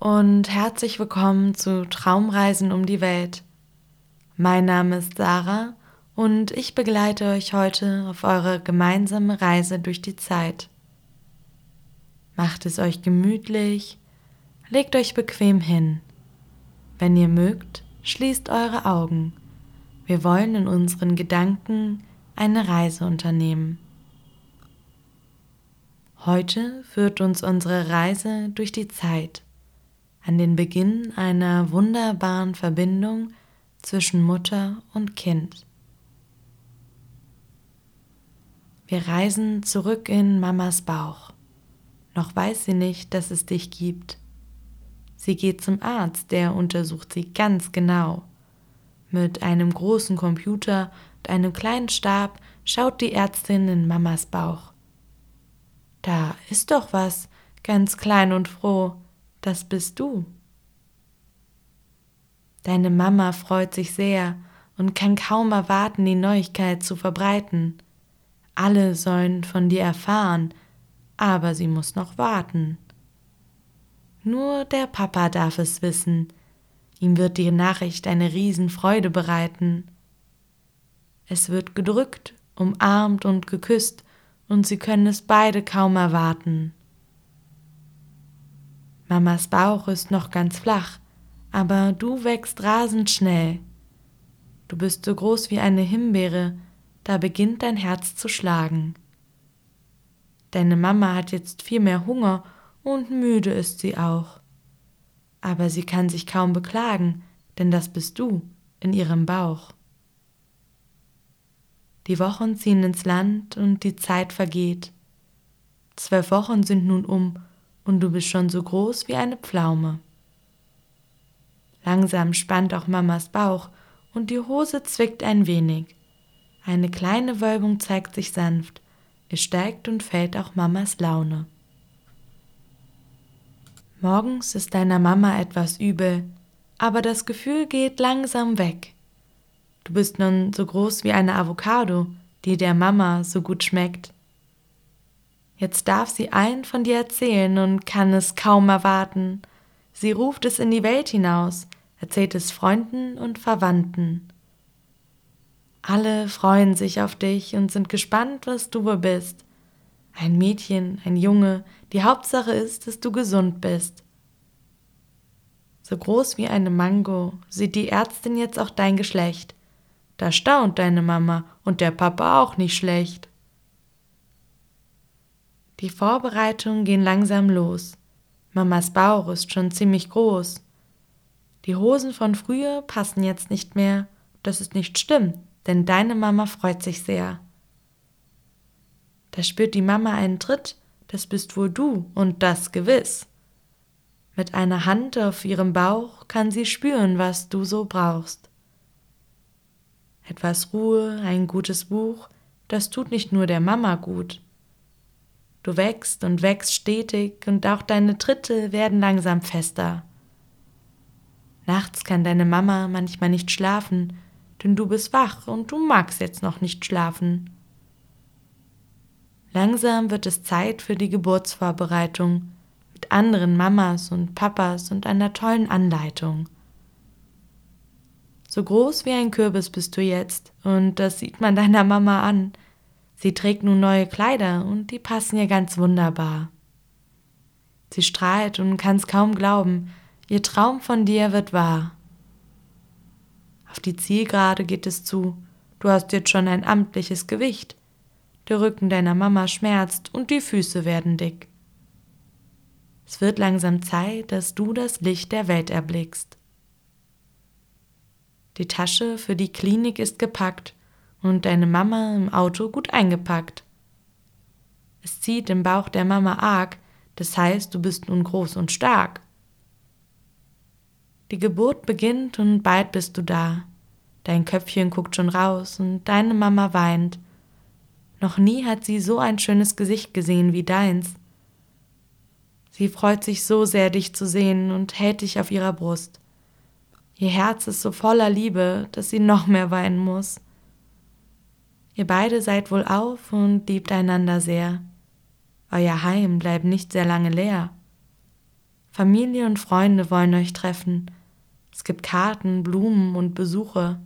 und herzlich willkommen zu Traumreisen um die Welt. Mein Name ist Sarah und ich begleite euch heute auf eure gemeinsame Reise durch die Zeit. Macht es euch gemütlich, legt euch bequem hin. Wenn ihr mögt, schließt eure Augen. Wir wollen in unseren Gedanken eine Reise unternehmen. Heute führt uns unsere Reise durch die Zeit an den Beginn einer wunderbaren Verbindung zwischen Mutter und Kind. Wir reisen zurück in Mamas Bauch. Noch weiß sie nicht, dass es dich gibt. Sie geht zum Arzt, der untersucht sie ganz genau. Mit einem großen Computer und einem kleinen Stab schaut die Ärztin in Mamas Bauch. Da ist doch was, ganz klein und froh, das bist du. Deine Mama freut sich sehr und kann kaum erwarten, die Neuigkeit zu verbreiten. Alle sollen von dir erfahren, aber sie muss noch warten. Nur der Papa darf es wissen, ihm wird die Nachricht eine Riesenfreude bereiten. Es wird gedrückt, umarmt und geküsst, und sie können es beide kaum erwarten. Mamas Bauch ist noch ganz flach, aber du wächst rasend schnell. Du bist so groß wie eine Himbeere, da beginnt dein Herz zu schlagen. Deine Mama hat jetzt viel mehr Hunger und müde ist sie auch. Aber sie kann sich kaum beklagen, denn das bist du in ihrem Bauch. Die Wochen ziehen ins Land und die Zeit vergeht. Zwölf Wochen sind nun um und du bist schon so groß wie eine Pflaume. Langsam spannt auch Mamas Bauch und die Hose zwickt ein wenig. Eine kleine Wölbung zeigt sich sanft. Es steigt und fällt auch Mamas Laune. Morgens ist deiner Mama etwas übel, aber das Gefühl geht langsam weg. Du bist nun so groß wie eine Avocado, die der Mama so gut schmeckt. Jetzt darf sie allen von dir erzählen und kann es kaum erwarten. Sie ruft es in die Welt hinaus, erzählt es Freunden und Verwandten. Alle freuen sich auf dich und sind gespannt, was du wohl bist. Ein Mädchen, ein Junge, die Hauptsache ist, dass du gesund bist. So groß wie eine Mango sieht die Ärztin jetzt auch dein Geschlecht. Da staunt deine Mama und der Papa auch nicht schlecht. Die Vorbereitungen gehen langsam los. Mamas Bauch ist schon ziemlich groß. Die Hosen von früher passen jetzt nicht mehr. Das ist nicht schlimm, denn deine Mama freut sich sehr. Da spürt die Mama einen Tritt, das bist wohl du und das gewiss. Mit einer Hand auf ihrem Bauch kann sie spüren, was du so brauchst. Etwas Ruhe, ein gutes Buch, das tut nicht nur der Mama gut. Du wächst und wächst stetig und auch deine Tritte werden langsam fester. Nachts kann deine Mama manchmal nicht schlafen, denn du bist wach und du magst jetzt noch nicht schlafen. Langsam wird es Zeit für die Geburtsvorbereitung mit anderen Mamas und Papas und einer tollen Anleitung. So groß wie ein Kürbis bist du jetzt, und das sieht man deiner Mama an. Sie trägt nun neue Kleider und die passen ihr ganz wunderbar. Sie strahlt und kann's kaum glauben, ihr Traum von dir wird wahr. Auf die Zielgerade geht es zu, du hast jetzt schon ein amtliches Gewicht. Der Rücken deiner Mama schmerzt und die Füße werden dick. Es wird langsam Zeit, dass du das Licht der Welt erblickst. Die Tasche für die Klinik ist gepackt und deine Mama im Auto gut eingepackt. Es zieht im Bauch der Mama arg, das heißt, du bist nun groß und stark. Die Geburt beginnt und bald bist du da. Dein Köpfchen guckt schon raus und deine Mama weint. Noch nie hat sie so ein schönes Gesicht gesehen wie deins. Sie freut sich so sehr, dich zu sehen und hält dich auf ihrer Brust. Ihr Herz ist so voller Liebe, dass sie noch mehr weinen muss. Ihr beide seid wohl auf und liebt einander sehr. Euer Heim bleibt nicht sehr lange leer. Familie und Freunde wollen euch treffen. Es gibt Karten, Blumen und Besuche.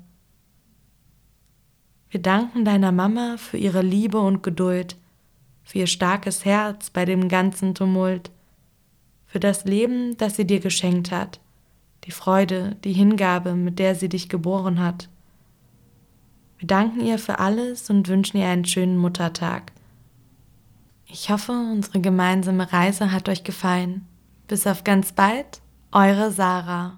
Wir danken deiner Mama für ihre Liebe und Geduld, für ihr starkes Herz bei dem ganzen Tumult, für das Leben, das sie dir geschenkt hat, die Freude, die Hingabe, mit der sie dich geboren hat. Wir danken ihr für alles und wünschen ihr einen schönen Muttertag. Ich hoffe, unsere gemeinsame Reise hat euch gefallen. Bis auf ganz bald, eure Sarah.